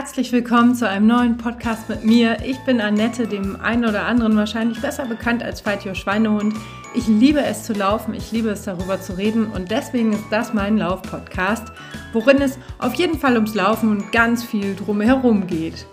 Herzlich willkommen zu einem neuen Podcast mit mir. Ich bin Annette, dem einen oder anderen wahrscheinlich besser bekannt als Fight Schweinehund. Ich liebe es zu laufen, ich liebe es darüber zu reden und deswegen ist das mein Lauf-Podcast, worin es auf jeden Fall ums Laufen und ganz viel drumherum geht.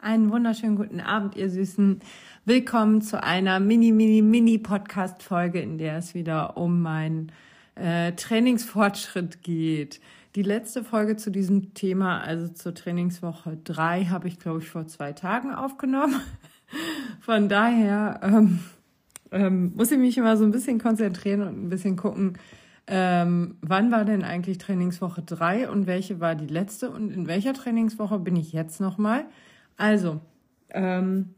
Einen wunderschönen guten Abend, ihr Süßen. Willkommen zu einer mini, mini, mini Podcast-Folge, in der es wieder um meinen äh, Trainingsfortschritt geht. Die letzte Folge zu diesem Thema, also zur Trainingswoche 3, habe ich, glaube ich, vor zwei Tagen aufgenommen. Von daher ähm, ähm, muss ich mich immer so ein bisschen konzentrieren und ein bisschen gucken, ähm, wann war denn eigentlich Trainingswoche 3 und welche war die letzte und in welcher Trainingswoche bin ich jetzt nochmal? Also, ähm,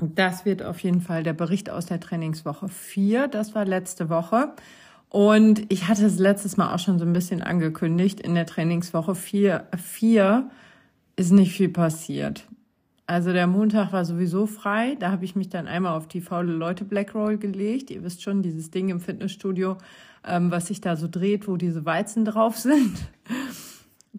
das wird auf jeden Fall der Bericht aus der Trainingswoche 4. Das war letzte Woche. Und ich hatte es letztes Mal auch schon so ein bisschen angekündigt. In der Trainingswoche 4, 4 ist nicht viel passiert. Also der Montag war sowieso frei. Da habe ich mich dann einmal auf die faule Leute Blackroll gelegt. Ihr wisst schon, dieses Ding im Fitnessstudio, ähm, was sich da so dreht, wo diese Weizen drauf sind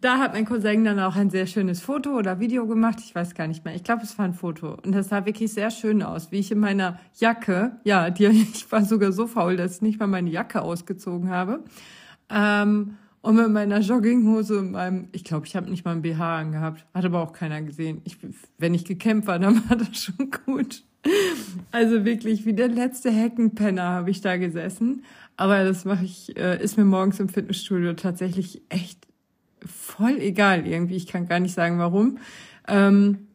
da hat mein Cousin dann auch ein sehr schönes Foto oder Video gemacht. Ich weiß gar nicht mehr. Ich glaube, es war ein Foto. Und das sah wirklich sehr schön aus, wie ich in meiner Jacke, ja, die, ich war sogar so faul, dass ich nicht mal meine Jacke ausgezogen habe. Ähm, und mit meiner Jogginghose und meinem, ich glaube, ich habe nicht mal ein BH angehabt. Hat aber auch keiner gesehen. Ich, wenn ich gekämpft war, dann war das schon gut. Also wirklich, wie der letzte Heckenpenner habe ich da gesessen. Aber das mache ich, äh, ist mir morgens im Fitnessstudio tatsächlich echt voll egal irgendwie. Ich kann gar nicht sagen, warum. Ähm,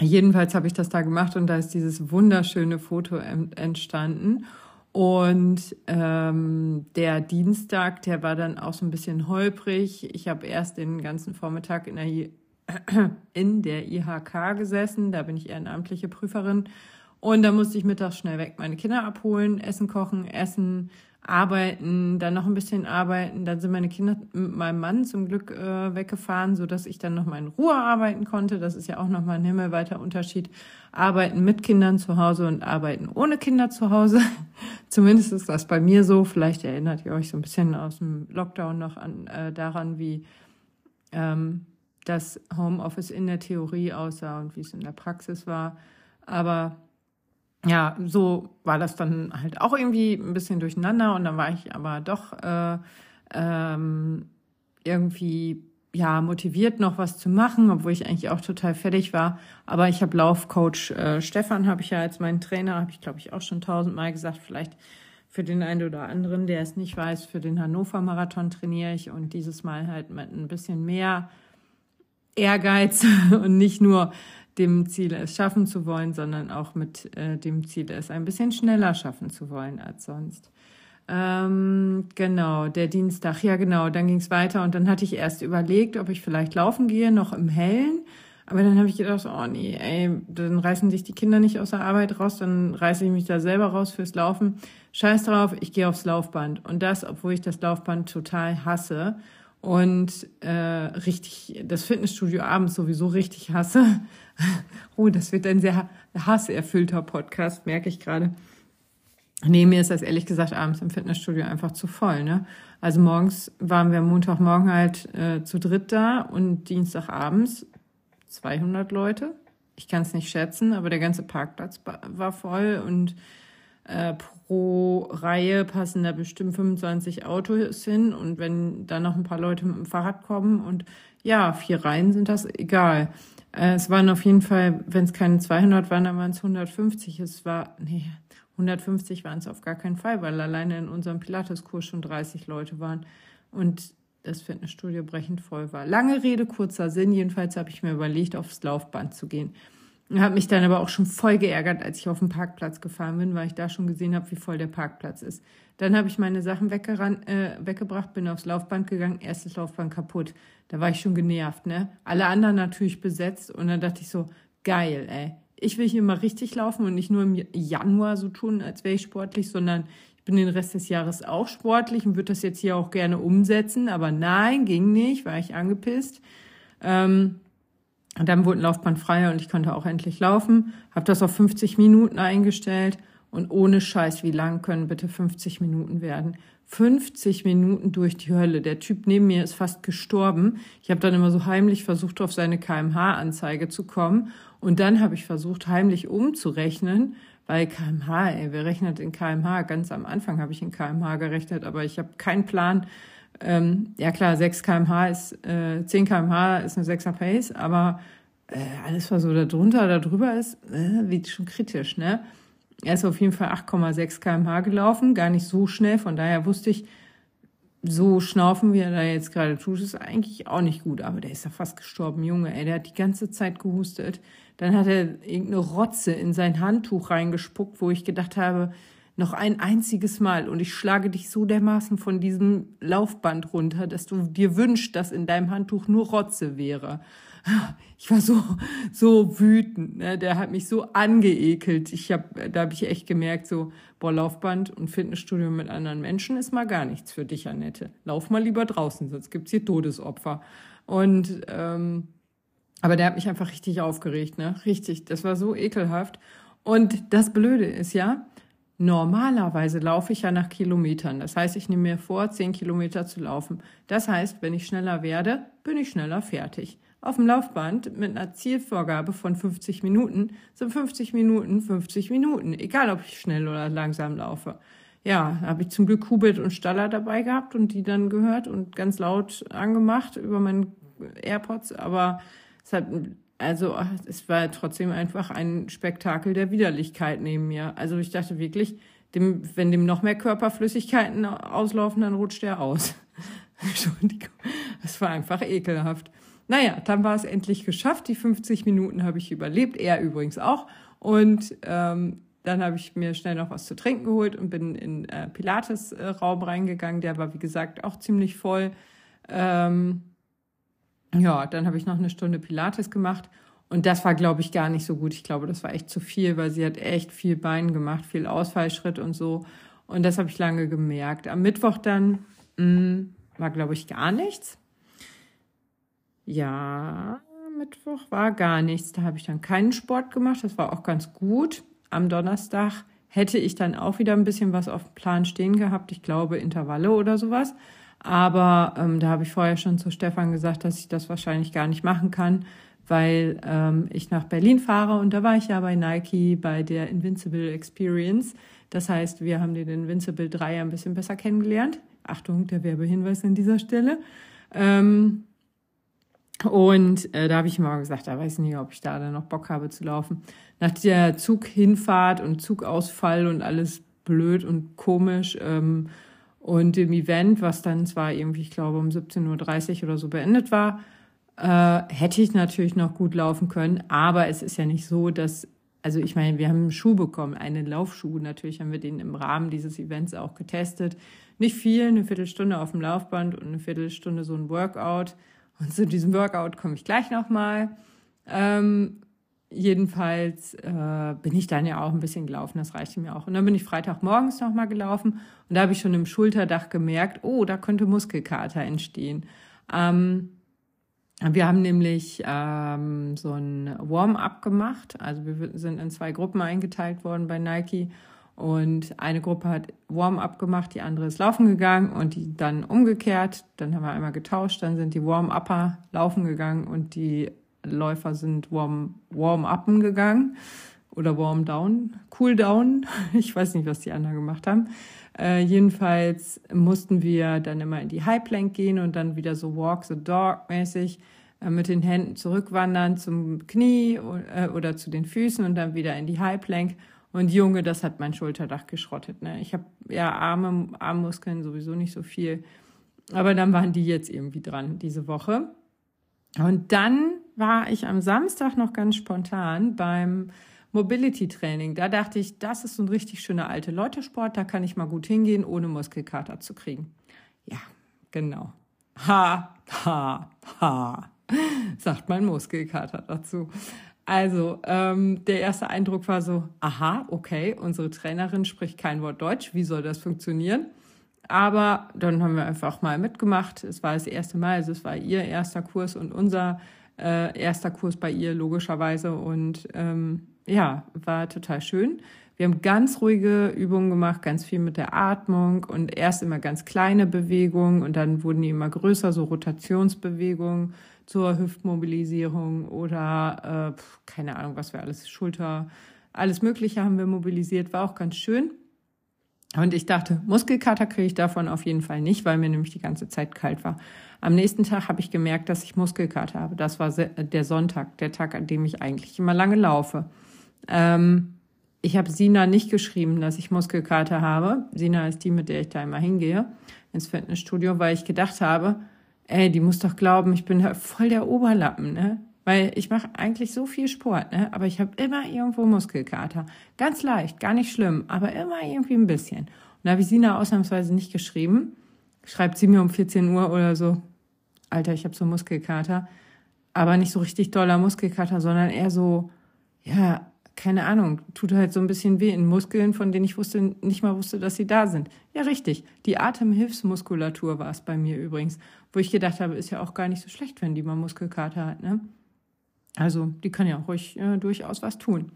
jedenfalls habe ich das da gemacht und da ist dieses wunderschöne Foto entstanden. Und ähm, der Dienstag, der war dann auch so ein bisschen holprig. Ich habe erst den ganzen Vormittag in der, in der IHK gesessen. Da bin ich ehrenamtliche Prüferin. Und da musste ich mittags schnell weg meine Kinder abholen, Essen kochen, essen, arbeiten, dann noch ein bisschen arbeiten. Dann sind meine Kinder mit meinem Mann zum Glück äh, weggefahren, so dass ich dann noch mal in Ruhe arbeiten konnte. Das ist ja auch noch mal ein himmelweiter Unterschied. Arbeiten mit Kindern zu Hause und arbeiten ohne Kinder zu Hause. Zumindest ist das bei mir so. Vielleicht erinnert ihr euch so ein bisschen aus dem Lockdown noch an äh, daran, wie ähm, das Homeoffice in der Theorie aussah und wie es in der Praxis war. Aber ja, so war das dann halt auch irgendwie ein bisschen durcheinander und dann war ich aber doch äh, ähm, irgendwie ja motiviert noch was zu machen, obwohl ich eigentlich auch total fertig war. Aber ich habe Laufcoach äh, Stefan habe ich ja als meinen Trainer, habe ich glaube ich auch schon tausendmal gesagt, vielleicht für den einen oder anderen, der es nicht weiß, für den Hannover Marathon trainiere ich und dieses Mal halt mit ein bisschen mehr Ehrgeiz und nicht nur dem Ziel, es schaffen zu wollen, sondern auch mit äh, dem Ziel, es ein bisschen schneller schaffen zu wollen als sonst. Ähm, genau, der Dienstag, ja genau, dann ging es weiter und dann hatte ich erst überlegt, ob ich vielleicht laufen gehe, noch im Hellen. Aber dann habe ich gedacht, oh nee, ey, dann reißen sich die Kinder nicht aus der Arbeit raus, dann reiße ich mich da selber raus fürs Laufen. Scheiß drauf, ich gehe aufs Laufband. Und das, obwohl ich das Laufband total hasse und äh, richtig das Fitnessstudio abends sowieso richtig hasse. oh, das wird ein sehr hasserfüllter Podcast, merke ich gerade. Nee, mir ist das ehrlich gesagt abends im Fitnessstudio einfach zu voll. Ne? Also morgens waren wir Montagmorgen halt äh, zu dritt da und Dienstagabends 200 Leute. Ich kann es nicht schätzen, aber der ganze Parkplatz war voll und äh, pro Reihe passen da bestimmt 25 Autos hin und wenn dann noch ein paar Leute mit dem Fahrrad kommen und ja, vier Reihen sind das egal. Äh, es waren auf jeden Fall, wenn es keine 200 waren, dann waren es 150. Es war, nee, 150 waren es auf gar keinen Fall, weil alleine in unserem Pilateskurs schon 30 Leute waren und das Fitnessstudio brechend voll war. Lange Rede, kurzer Sinn. Jedenfalls habe ich mir überlegt, aufs Laufband zu gehen. Habe mich dann aber auch schon voll geärgert, als ich auf den Parkplatz gefahren bin, weil ich da schon gesehen habe, wie voll der Parkplatz ist. Dann habe ich meine Sachen weggeran äh, weggebracht, bin aufs Laufband gegangen, erstes Laufband kaputt. Da war ich schon genervt, ne? Alle anderen natürlich besetzt und dann dachte ich so, geil, ey. Ich will hier mal richtig laufen und nicht nur im Januar so tun, als wäre ich sportlich, sondern ich bin den Rest des Jahres auch sportlich und würde das jetzt hier auch gerne umsetzen. Aber nein, ging nicht, war ich angepisst. Ähm, und dann wurde ein Laufband freier und ich konnte auch endlich laufen. Habe das auf 50 Minuten eingestellt Und ohne Scheiß, wie lang können bitte 50 Minuten werden? 50 Minuten durch die Hölle. Der Typ neben mir ist fast gestorben. Ich habe dann immer so heimlich versucht, auf seine KMH-Anzeige zu kommen. Und dann habe ich versucht, heimlich umzurechnen, weil KMH, ey, wer rechnet in KMH? Ganz am Anfang habe ich in KMH gerechnet, aber ich habe keinen Plan. Ähm, ja klar, 6 kmh ist, äh, 10 kmh ist eine 6er Pace, aber äh, alles, was so da drunter oder drüber ist, äh, wird schon kritisch, ne? Er ist auf jeden Fall 8,6 kmh gelaufen, gar nicht so schnell. Von daher wusste ich, so schnaufen, wie er da jetzt gerade tut, ist eigentlich auch nicht gut. Aber der ist ja fast gestorben, Junge. Ey, der hat die ganze Zeit gehustet. Dann hat er irgendeine Rotze in sein Handtuch reingespuckt, wo ich gedacht habe, noch ein einziges Mal und ich schlage dich so dermaßen von diesem Laufband runter, dass du dir wünschst, dass in deinem Handtuch nur Rotze wäre ich war so so wütend. Ne? Der hat mich so angeekelt. Ich hab, da habe ich echt gemerkt, so boah, Laufband und Fitnessstudio mit anderen Menschen ist mal gar nichts für dich, Annette. Lauf mal lieber draußen, sonst gibt's hier Todesopfer. Und ähm, aber der hat mich einfach richtig aufgeregt, ne? Richtig, das war so ekelhaft. Und das Blöde ist ja, normalerweise laufe ich ja nach Kilometern. Das heißt, ich nehme mir vor, zehn Kilometer zu laufen. Das heißt, wenn ich schneller werde, bin ich schneller fertig auf dem Laufband mit einer Zielvorgabe von 50 Minuten sind 50 Minuten 50 Minuten, egal ob ich schnell oder langsam laufe. Ja, habe ich zum Glück Hubert und Staller dabei gehabt und die dann gehört und ganz laut angemacht über meinen AirPods, aber es hat also es war trotzdem einfach ein Spektakel der Widerlichkeit neben mir. Also ich dachte wirklich, dem, wenn dem noch mehr Körperflüssigkeiten auslaufen, dann rutscht er aus. Entschuldigung, es war einfach ekelhaft. Naja, dann war es endlich geschafft. Die 50 Minuten habe ich überlebt, er übrigens auch. Und ähm, dann habe ich mir schnell noch was zu trinken geholt und bin in äh, Pilates-Raum reingegangen. Der war, wie gesagt, auch ziemlich voll. Ähm, ja, dann habe ich noch eine Stunde Pilates gemacht. Und das war, glaube ich, gar nicht so gut. Ich glaube, das war echt zu viel, weil sie hat echt viel Bein gemacht, viel Ausfallschritt und so. Und das habe ich lange gemerkt. Am Mittwoch dann mh, mm, war, glaube ich, gar nichts. Ja, Mittwoch war gar nichts. Da habe ich dann keinen Sport gemacht. Das war auch ganz gut. Am Donnerstag hätte ich dann auch wieder ein bisschen was auf dem Plan stehen gehabt. Ich glaube Intervalle oder sowas. Aber ähm, da habe ich vorher schon zu Stefan gesagt, dass ich das wahrscheinlich gar nicht machen kann, weil ähm, ich nach Berlin fahre und da war ich ja bei Nike bei der Invincible Experience. Das heißt, wir haben den Invincible 3 ein bisschen besser kennengelernt. Achtung, der Werbehinweis an dieser Stelle. Ähm, und äh, da habe ich mal gesagt, da weiß ich nicht, ob ich da dann noch Bock habe zu laufen. Nach der Zughinfahrt und Zugausfall und alles blöd und komisch ähm, und dem Event, was dann zwar irgendwie, ich glaube, um 17.30 Uhr oder so beendet war, äh, hätte ich natürlich noch gut laufen können. Aber es ist ja nicht so, dass, also ich meine, wir haben einen Schuh bekommen, einen Laufschuh. Natürlich haben wir den im Rahmen dieses Events auch getestet. Nicht viel, eine Viertelstunde auf dem Laufband und eine Viertelstunde so ein Workout und zu diesem Workout komme ich gleich nochmal. Ähm, jedenfalls äh, bin ich dann ja auch ein bisschen gelaufen, das reichte mir auch. Und dann bin ich Freitagmorgens nochmal gelaufen und da habe ich schon im Schulterdach gemerkt, oh, da könnte Muskelkater entstehen. Ähm, wir haben nämlich ähm, so ein Warm-up gemacht. Also wir sind in zwei Gruppen eingeteilt worden bei Nike und eine Gruppe hat Warm-up gemacht, die andere ist laufen gegangen und die dann umgekehrt. Dann haben wir einmal getauscht, dann sind die Warm-upper laufen gegangen und die Läufer sind Warm, Warm-upen gegangen oder Warm-down, Cool-down. Ich weiß nicht, was die anderen gemacht haben. Äh, jedenfalls mussten wir dann immer in die High-Plank gehen und dann wieder so Walk the Dog mäßig äh, mit den Händen zurückwandern zum Knie äh, oder zu den Füßen und dann wieder in die High-Plank und Junge, das hat mein Schulterdach geschrottet. Ne? Ich habe ja Arme, Armmuskeln sowieso nicht so viel. Aber dann waren die jetzt irgendwie dran diese Woche. Und dann war ich am Samstag noch ganz spontan beim Mobility Training. Da dachte ich, das ist so ein richtig schöner alte Leute-Sport. Da kann ich mal gut hingehen, ohne Muskelkater zu kriegen. Ja, genau. Ha, ha, ha, sagt mein Muskelkater dazu. Also, ähm, der erste Eindruck war so, aha, okay, unsere Trainerin spricht kein Wort Deutsch, wie soll das funktionieren? Aber dann haben wir einfach mal mitgemacht. Es war das erste Mal, also es war ihr erster Kurs und unser äh, erster Kurs bei ihr logischerweise. Und ähm, ja, war total schön. Wir haben ganz ruhige Übungen gemacht, ganz viel mit der Atmung und erst immer ganz kleine Bewegungen und dann wurden die immer größer, so Rotationsbewegungen zur Hüftmobilisierung oder äh, keine Ahnung, was wir alles, Schulter, alles Mögliche haben wir mobilisiert, war auch ganz schön. Und ich dachte, Muskelkater kriege ich davon auf jeden Fall nicht, weil mir nämlich die ganze Zeit kalt war. Am nächsten Tag habe ich gemerkt, dass ich Muskelkater habe. Das war der Sonntag, der Tag, an dem ich eigentlich immer lange laufe. Ähm, ich habe Sina nicht geschrieben, dass ich Muskelkater habe. Sina ist die, mit der ich da immer hingehe ins Fitnessstudio, weil ich gedacht habe, ey, die muss doch glauben, ich bin voll der Oberlappen, ne? Weil ich mache eigentlich so viel Sport, ne? Aber ich habe immer irgendwo Muskelkater. Ganz leicht, gar nicht schlimm, aber immer irgendwie ein bisschen. Und da habe ich Sina ausnahmsweise nicht geschrieben. Schreibt sie mir um 14 Uhr oder so, Alter, ich habe so Muskelkater. Aber nicht so richtig doller Muskelkater, sondern eher so, ja, keine Ahnung, tut halt so ein bisschen weh in Muskeln, von denen ich wusste, nicht mal wusste, dass sie da sind. Ja, richtig. Die Atemhilfsmuskulatur war es bei mir übrigens, wo ich gedacht habe, ist ja auch gar nicht so schlecht, wenn die mal Muskelkater hat, ne? Also, die kann ja auch ruhig äh, durchaus was tun.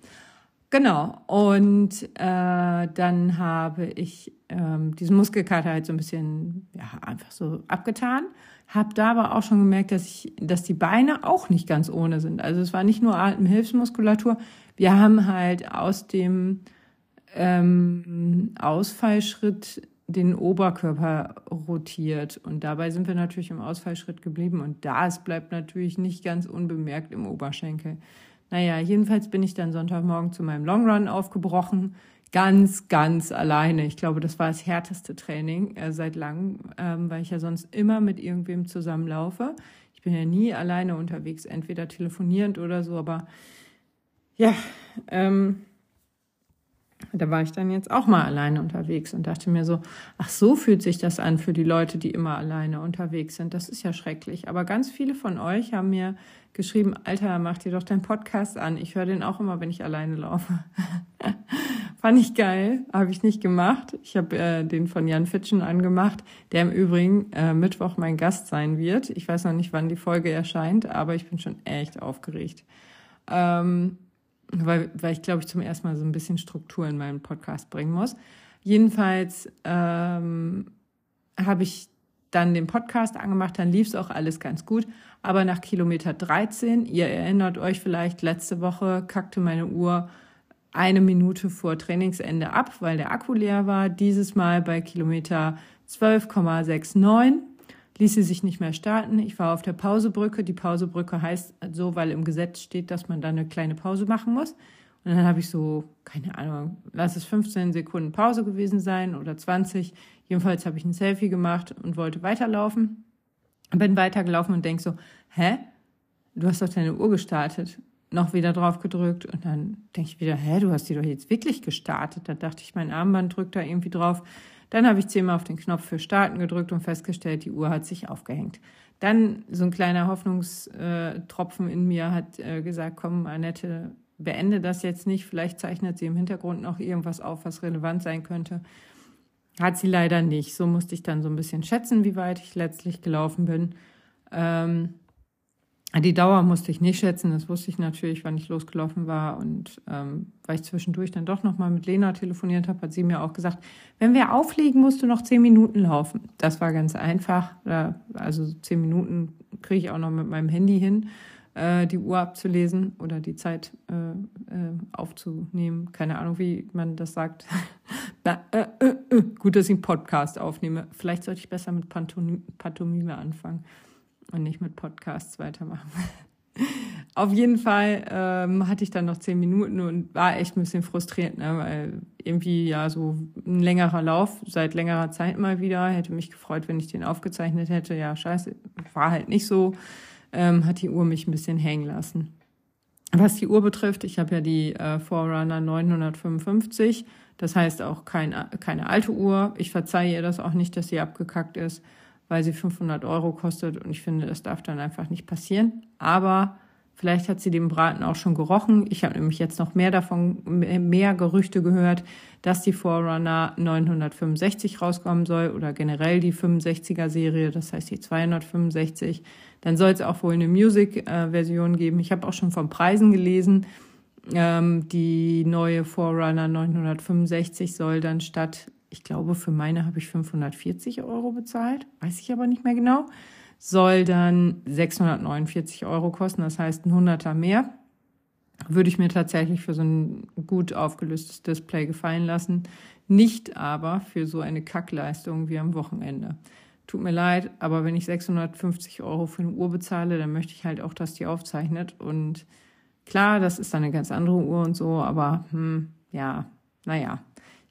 Genau. Und äh, dann habe ich ähm, diesen Muskelkater halt so ein bisschen, ja, einfach so abgetan. Habe da aber auch schon gemerkt, dass ich, dass die Beine auch nicht ganz ohne sind. Also es war nicht nur Atemhilfsmuskulatur, wir haben halt aus dem ähm, Ausfallschritt den Oberkörper rotiert. Und dabei sind wir natürlich im Ausfallschritt geblieben. Und das bleibt natürlich nicht ganz unbemerkt im Oberschenkel. Naja, jedenfalls bin ich dann Sonntagmorgen zu meinem Longrun aufgebrochen. Ganz, ganz alleine. Ich glaube, das war das härteste Training äh, seit langem, ähm, weil ich ja sonst immer mit irgendwem zusammenlaufe. Ich bin ja nie alleine unterwegs, entweder telefonierend oder so, aber ja, ähm, da war ich dann jetzt auch mal alleine unterwegs und dachte mir so, ach so fühlt sich das an für die Leute, die immer alleine unterwegs sind. Das ist ja schrecklich. Aber ganz viele von euch haben mir geschrieben, Alter, mach dir doch deinen Podcast an. Ich höre den auch immer, wenn ich alleine laufe. Fand ich geil, habe ich nicht gemacht. Ich habe äh, den von Jan Fitschen angemacht, der im Übrigen äh, Mittwoch mein Gast sein wird. Ich weiß noch nicht, wann die Folge erscheint, aber ich bin schon echt aufgeregt. Ähm, weil, weil ich, glaube ich, zum ersten Mal so ein bisschen Struktur in meinen Podcast bringen muss. Jedenfalls ähm, habe ich dann den Podcast angemacht, dann lief es auch alles ganz gut. Aber nach Kilometer 13, ihr erinnert euch vielleicht, letzte Woche kackte meine Uhr eine Minute vor Trainingsende ab, weil der Akku leer war. Dieses Mal bei Kilometer 12,69 ließ sie sich nicht mehr starten. Ich war auf der Pausebrücke. Die Pausebrücke heißt so, weil im Gesetz steht, dass man da eine kleine Pause machen muss. Und dann habe ich so, keine Ahnung, lass es 15 Sekunden Pause gewesen sein oder 20. Jedenfalls habe ich ein Selfie gemacht und wollte weiterlaufen. Bin weitergelaufen und denk so, hä? Du hast doch deine Uhr gestartet. Noch wieder drauf gedrückt und dann denke ich wieder, hä, du hast die doch jetzt wirklich gestartet. Da dachte ich, mein Armband drückt da irgendwie drauf. Dann habe ich zehnmal auf den Knopf für Starten gedrückt und festgestellt, die Uhr hat sich aufgehängt. Dann so ein kleiner Hoffnungstropfen in mir hat äh, gesagt, komm, Annette, beende das jetzt nicht. Vielleicht zeichnet sie im Hintergrund noch irgendwas auf, was relevant sein könnte. Hat sie leider nicht. So musste ich dann so ein bisschen schätzen, wie weit ich letztlich gelaufen bin. Ähm, die Dauer musste ich nicht schätzen, das wusste ich natürlich, wann ich losgelaufen war. Und ähm, weil ich zwischendurch dann doch nochmal mit Lena telefoniert habe, hat sie mir auch gesagt, wenn wir auflegen, musst du noch zehn Minuten laufen. Das war ganz einfach. Also zehn Minuten kriege ich auch noch mit meinem Handy hin, äh, die Uhr abzulesen oder die Zeit äh, äh, aufzunehmen. Keine Ahnung, wie man das sagt. Na, äh, äh, äh. Gut, dass ich einen Podcast aufnehme. Vielleicht sollte ich besser mit Pantomime anfangen und nicht mit Podcasts weitermachen. Auf jeden Fall ähm, hatte ich dann noch zehn Minuten und war echt ein bisschen frustriert, ne? weil irgendwie ja so ein längerer Lauf seit längerer Zeit mal wieder. Hätte mich gefreut, wenn ich den aufgezeichnet hätte. Ja, scheiße, war halt nicht so. Ähm, hat die Uhr mich ein bisschen hängen lassen. Was die Uhr betrifft, ich habe ja die äh, Forerunner 955. Das heißt auch kein, keine alte Uhr. Ich verzeihe ihr das auch nicht, dass sie abgekackt ist weil sie 500 Euro kostet. Und ich finde, das darf dann einfach nicht passieren. Aber vielleicht hat sie den Braten auch schon gerochen. Ich habe nämlich jetzt noch mehr davon, mehr Gerüchte gehört, dass die Forerunner 965 rauskommen soll oder generell die 65er Serie, das heißt die 265. Dann soll es auch wohl eine Music-Version geben. Ich habe auch schon von Preisen gelesen. Ähm, die neue Forerunner 965 soll dann statt, ich glaube, für meine habe ich 540 Euro bezahlt, weiß ich aber nicht mehr genau, soll dann 649 Euro kosten, das heißt ein Hunderter mehr. Würde ich mir tatsächlich für so ein gut aufgelöstes Display gefallen lassen. Nicht aber für so eine Kackleistung wie am Wochenende. Tut mir leid, aber wenn ich 650 Euro für eine Uhr bezahle, dann möchte ich halt auch, dass die aufzeichnet. Und klar, das ist dann eine ganz andere Uhr und so, aber hm, ja, naja.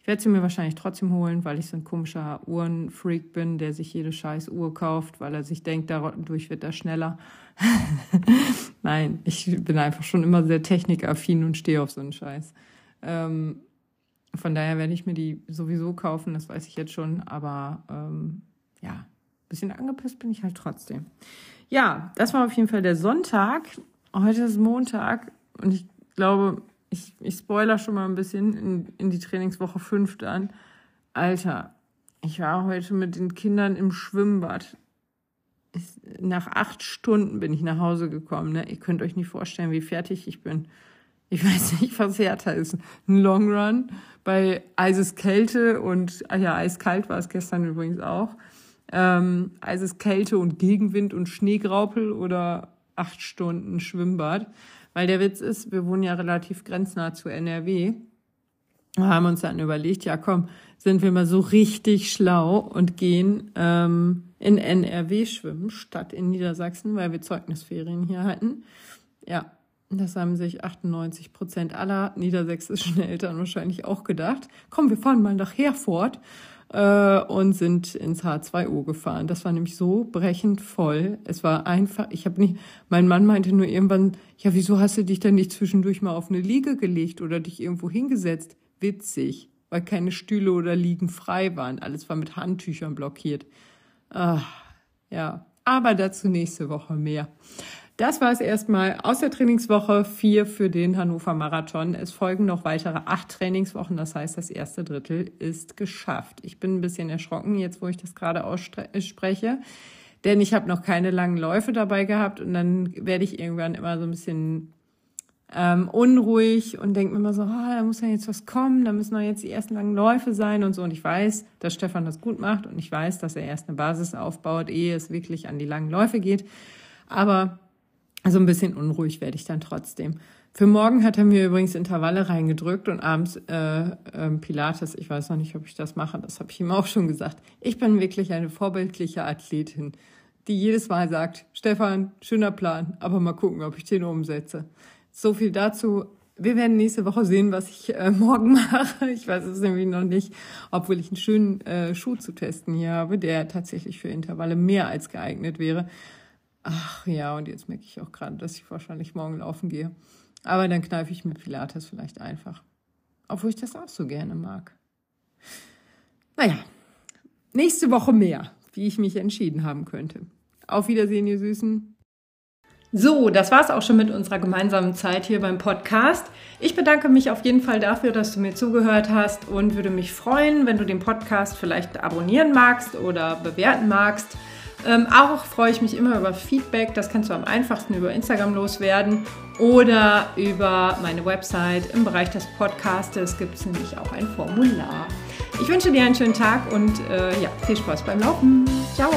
Ich werde sie mir wahrscheinlich trotzdem holen, weil ich so ein komischer Uhrenfreak bin, der sich jede scheiß Uhr kauft, weil er sich denkt, dadurch wird er schneller. Nein, ich bin einfach schon immer sehr technikaffin und stehe auf so einen Scheiß. Ähm, von daher werde ich mir die sowieso kaufen, das weiß ich jetzt schon, aber ähm, ja, ein bisschen angepisst bin ich halt trotzdem. Ja, das war auf jeden Fall der Sonntag. Heute ist Montag und ich glaube, ich, ich spoiler schon mal ein bisschen in, in die Trainingswoche 5 dann. Alter, ich war heute mit den Kindern im Schwimmbad. Ich, nach acht Stunden bin ich nach Hause gekommen. Ne? Ihr könnt euch nicht vorstellen, wie fertig ich bin. Ich weiß nicht, was härter ist. Ein Long Run bei Eiseskälte und, ah ja, eiskalt war es gestern übrigens auch. Ähm, Eiseskälte und Gegenwind und Schneegraupel oder acht Stunden Schwimmbad. Weil der Witz ist, wir wohnen ja relativ grenznah zu NRW. Wir haben uns dann überlegt, ja komm, sind wir mal so richtig schlau und gehen ähm, in NRW schwimmen, statt in Niedersachsen, weil wir Zeugnisferien hier hatten. Ja, das haben sich 98 Prozent aller niedersächsischen Eltern wahrscheinlich auch gedacht. Komm, wir fahren mal nach Herford äh, und sind ins H2O gefahren. Das war nämlich so brechend voll. Es war einfach, ich habe nicht, mein Mann meinte nur irgendwann, ja, wieso hast du dich denn nicht zwischendurch mal auf eine Liege gelegt oder dich irgendwo hingesetzt? Witzig, weil keine Stühle oder Liegen frei waren. Alles war mit Handtüchern blockiert. Ah, ja, aber dazu nächste Woche mehr. Das war es erstmal aus der Trainingswoche 4 für den Hannover Marathon. Es folgen noch weitere acht Trainingswochen. Das heißt, das erste Drittel ist geschafft. Ich bin ein bisschen erschrocken, jetzt wo ich das gerade ausspreche. Denn ich habe noch keine langen Läufe dabei gehabt und dann werde ich irgendwann immer so ein bisschen ähm, unruhig und denke mir immer so, ah, da muss ja jetzt was kommen, da müssen doch jetzt die ersten langen Läufe sein und so. Und ich weiß, dass Stefan das gut macht und ich weiß, dass er erst eine Basis aufbaut, ehe es wirklich an die langen Läufe geht. Aber also ein bisschen unruhig werde ich dann trotzdem. Für morgen hat er mir übrigens Intervalle reingedrückt und abends äh, äh, Pilates. Ich weiß noch nicht, ob ich das mache. Das habe ich ihm auch schon gesagt. Ich bin wirklich eine vorbildliche Athletin, die jedes Mal sagt, Stefan, schöner Plan, aber mal gucken, ob ich den umsetze. So viel dazu. Wir werden nächste Woche sehen, was ich äh, morgen mache. Ich weiß es nämlich noch nicht, obwohl ich einen schönen äh, Schuh zu testen hier habe, der tatsächlich für Intervalle mehr als geeignet wäre. Ach ja, und jetzt merke ich auch gerade, dass ich wahrscheinlich morgen laufen gehe. Aber dann kneife ich mit Pilates vielleicht einfach. Obwohl ich das auch so gerne mag. Naja, nächste Woche mehr, wie ich mich entschieden haben könnte. Auf Wiedersehen, ihr Süßen. So, das war's auch schon mit unserer gemeinsamen Zeit hier beim Podcast. Ich bedanke mich auf jeden Fall dafür, dass du mir zugehört hast und würde mich freuen, wenn du den Podcast vielleicht abonnieren magst oder bewerten magst. Ähm, auch freue ich mich immer über Feedback. Das kannst du am einfachsten über Instagram loswerden oder über meine Website. Im Bereich des Podcastes gibt es nämlich auch ein Formular. Ich wünsche dir einen schönen Tag und äh, ja, viel Spaß beim Laufen. Ciao!